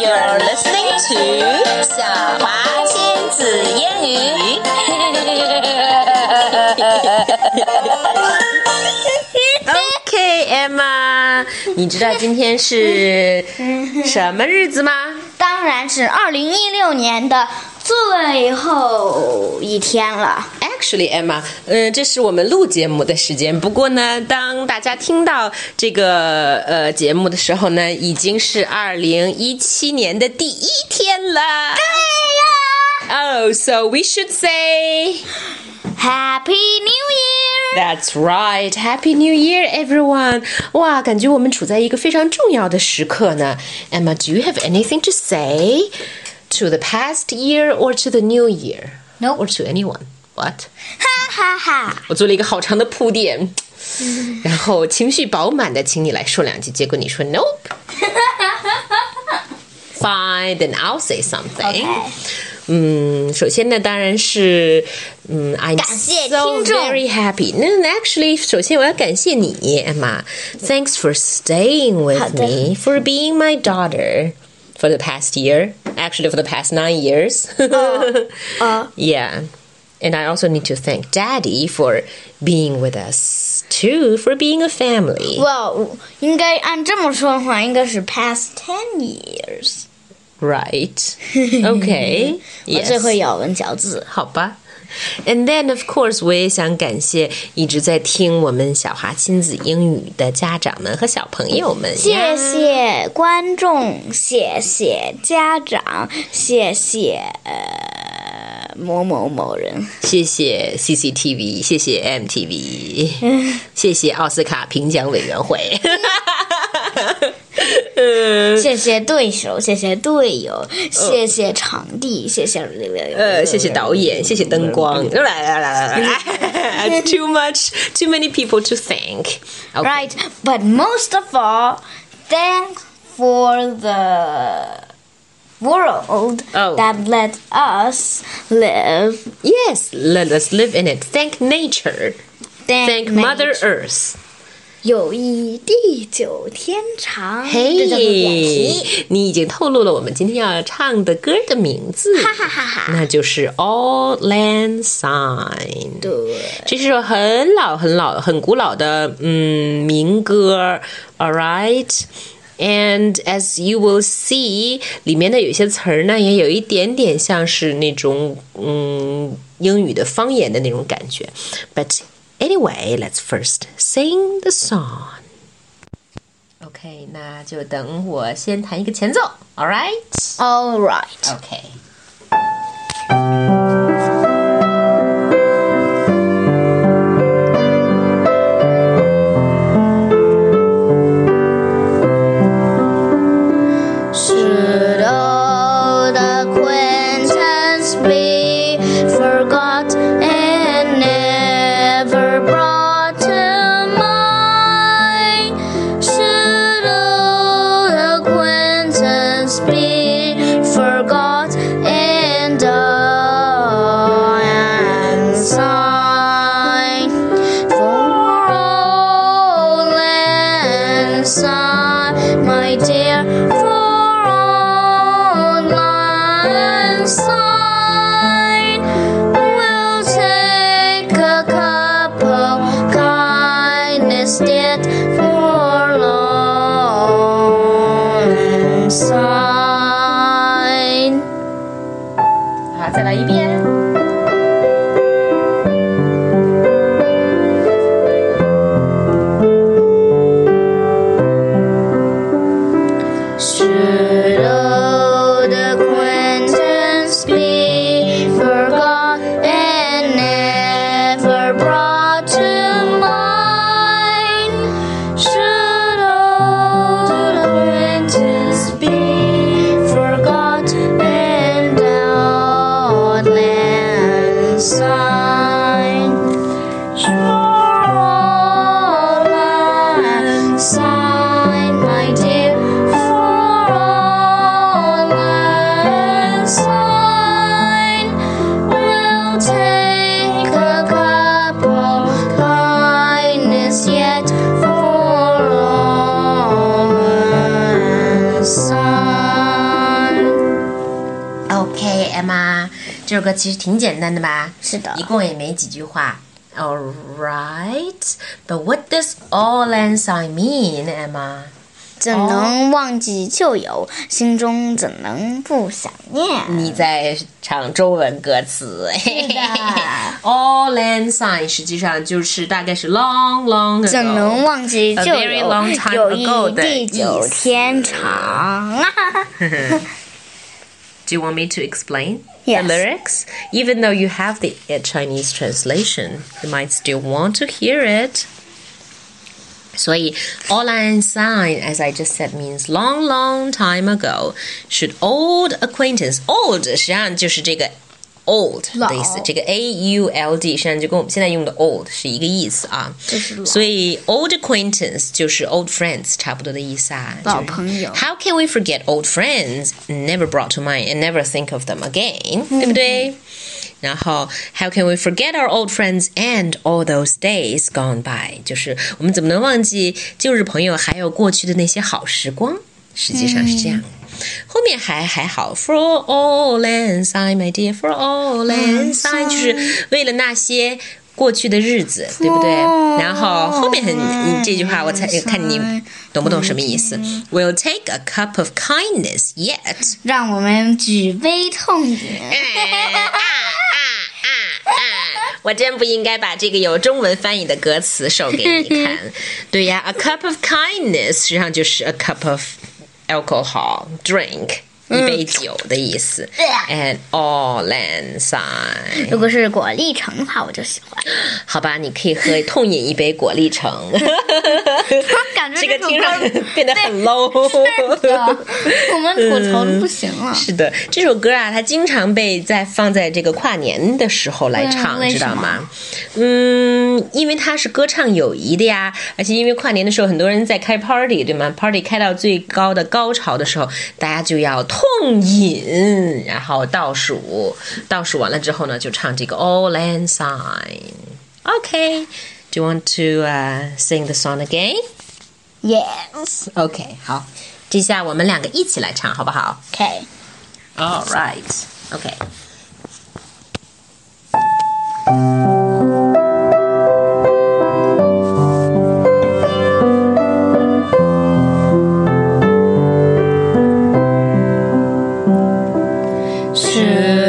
You're listening to 小华亲子英语。OK Emma，你知道今天是什么日子吗？当然是二零一六年的最后一天了。Actually, Emma，嗯、这是我们录节目的时间。不过呢，当大家听到这个呃节目的时候呢，已经是二零一七年的第一天了。对呀。Oh, so we should say Happy New Year！ that's right. Happy New Year, everyone! 哇，感觉我们处在一个非常重要的时刻呢。Emma, do you have anything to say to the past year or to the new year? No. Or to anyone? What? 哈哈哈！我做了一个好长的铺垫，然后情绪饱满的请你来说两句，结果你说 nope。Fine, then I'll say something. OK 嗯，首先呢，当然是，嗯，I'm 感谢 so 听众 very happy. 那 actually，首先我要感谢你，Emma. Thanks for staying 好 with 的 me, for being my daughter for the past year. Actually, for the past nine years. 呃 Yeah. And I also need to thank Daddy for being with us too, for being a family. Well, 应该按这么说的话，应该是 past ten years. Right. Okay. yes. 我最会咬文嚼字。好吧。And then, of course，我也想感谢一直在听我们晓华亲子英语的家长们和小朋友们。谢谢观众，谢谢家长，谢谢呃。某某某人。谢谢 CCTV，谢谢 MTV，谢谢奥斯卡评奖委员会。谢谢对手，谢谢队友，谢谢场地，谢谢呃，谢谢导演，谢谢灯光。来来来来来，Too much, too many people to thank. Right, but most of all, thanks for the world oh. that let us live. Yes, let us live in it. Thank nature. Thank, Thank nature. Mother Earth. 友谊地久天长。嘿，你已经透露了我们今天要唱的歌的名字，哈哈哈哈，那就是《Auld Lang Syne》。对，这是首很老、很老、很古老的嗯民歌。All right。And as you will see，里面的有些词儿呢，也有一点点像是那种嗯英语的方言的那种感觉。But anyway, let's first sing the song. OK，那就等我先弹一个前奏。All right. All right. OK。 my dear, for old and sign. We'll take a couple kindness yet for long and sign. 好，再来一遍。 首歌其实挺简单的吧？是的一共也没几句话。All right, but what does all lang syne mean, Emma? 怎能忘记旧友？心中怎能不想念？你在唱中文歌词。是的 All lang syne 实际上就是大概是 long long ago。怎能忘记旧友友谊地久天长。Do you want me to explain Yes. the lyrics? Even though you have the uh, Chinese translation, you might still want to hear it. 所以 all lang syne, as I just said, means long, long time ago. Should old acquaintance, old 实际上就是这个 old 的意思老。这个 a u l d 实际上就跟我们现在用的 old 是一个意思啊。就是老所以 old acquaintance 就是 old friends 差不多的意思啊。老就是朋友 How can we forget old friends? Never brought to mind and never think of them again，、对不对？然后，How can we forget our old friends and all those days gone by？就是我们怎么能忘记旧日朋友，还有过去的那些好时光？实际上是这样。 后面还还好，For all land sign, my dear, for all land sign，就是为了那些过去的日子，对不对？然后后面很，你这句话我才看你懂不懂什么意思？We'll take a cup of kindness yet。让我们举杯痛饮。我真不应该把这个有中文翻译的歌词授给你看。对呀，a cup of kindness 实际上就是 a cup of alcohol drink，、一杯酒的意思。And all and sign，如果是果粒橙的话，我就喜欢。好吧，你可以喝痛饮一杯果粒橙。感觉这个听上去变得很 low。我们吐槽的不行了。是的，这首歌啊，它经常被在放在这个跨年的时候来唱，嗯知道吗？嗯，因为它是歌唱友谊的呀，而且因为跨年的时候，很多人在开 party，对吗？party 开到最高的高潮的时候，大家就要痛饮，然后倒数，倒数完了之后呢，就唱这个 Auld Lang Syne。Okay, do you want to uh, sing the song again? Yes. Okay，好，这下我们两个一起来唱，好不好？Okay. All right. Okay. Should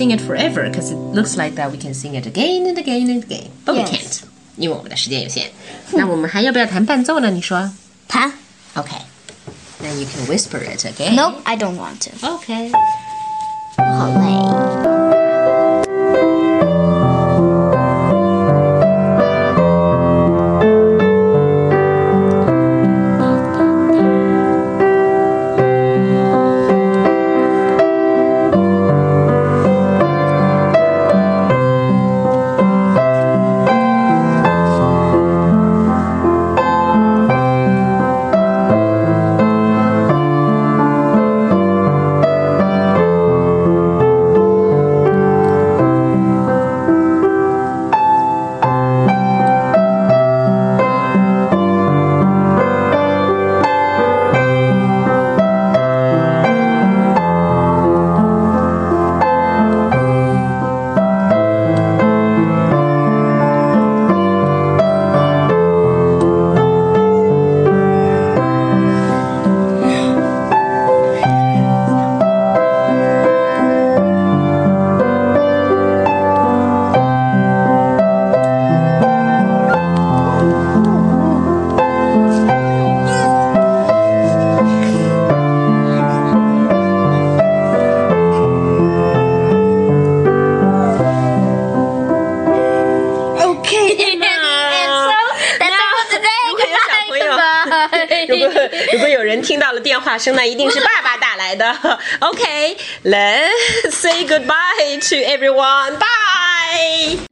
sing it forever because it looks like that we can sing it again and again and again, but we Yes. can't. 因为我们的时间有限。那我们还要不要弹伴奏呢？你说弹？Okay. Then you can whisper it again. Nope, I don't want to. Okay. 人听到了电话声，那一定是爸爸打来的。OK，let's say goodbye to everyone. Bye.